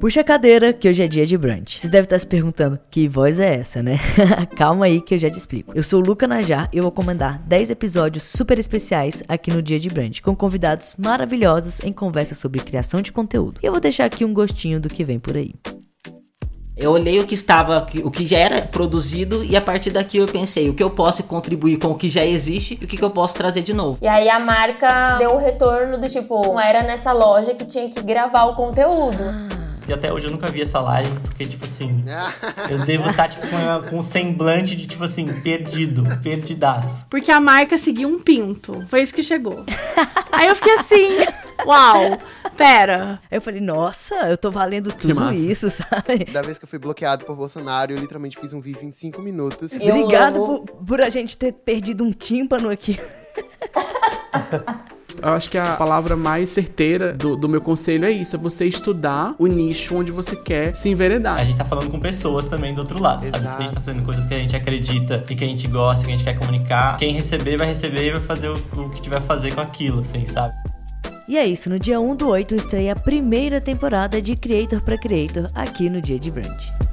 Puxa a cadeira, que hoje é dia de brunch. Vocês devem estar se perguntando, que voz é essa, né? Calma aí que eu já te explico. Eu sou o Luca Najar e eu vou comandar 10 episódios super especiais aqui no Dia de Brunch, com convidados maravilhosos em conversa sobre criação de conteúdo. E eu vou deixar aqui um gostinho do que vem por aí. Eu olhei o que estava, o que já era produzido e a partir daqui eu pensei o que eu posso contribuir com o que já existe e o que eu posso trazer de novo. E aí a marca deu o retorno do tipo, não era nessa loja que tinha que gravar o conteúdo. E até hoje eu nunca vi essa live, porque, tipo assim, eu devo estar, tipo, com, com um semblante de, tipo assim, perdido, perdidaço. Porque a marca seguiu um pinto. Foi isso que chegou. Aí eu fiquei assim, uau, pera. Eu falei, nossa, eu tô valendo tudo isso, sabe? Da vez que eu fui bloqueado por Bolsonaro, eu literalmente fiz um vídeo em 5 minutos. Eu Obrigado por, por a gente ter perdido um tímpano aqui. Eu acho que a palavra mais certeira do, do meu conselho é isso: é você estudar o nicho onde você quer se enveredar. A gente tá falando com pessoas também do outro lado, sabe? Se a gente tá fazendo coisas que a gente acredita e que a gente gosta, que a gente quer comunicar, quem receber vai receber e vai fazer o, o que tiver a fazer com aquilo, assim, sabe? E é isso, no dia 1 do 8 estreia a primeira temporada de Creator pra Creator aqui no Dia de Brunch.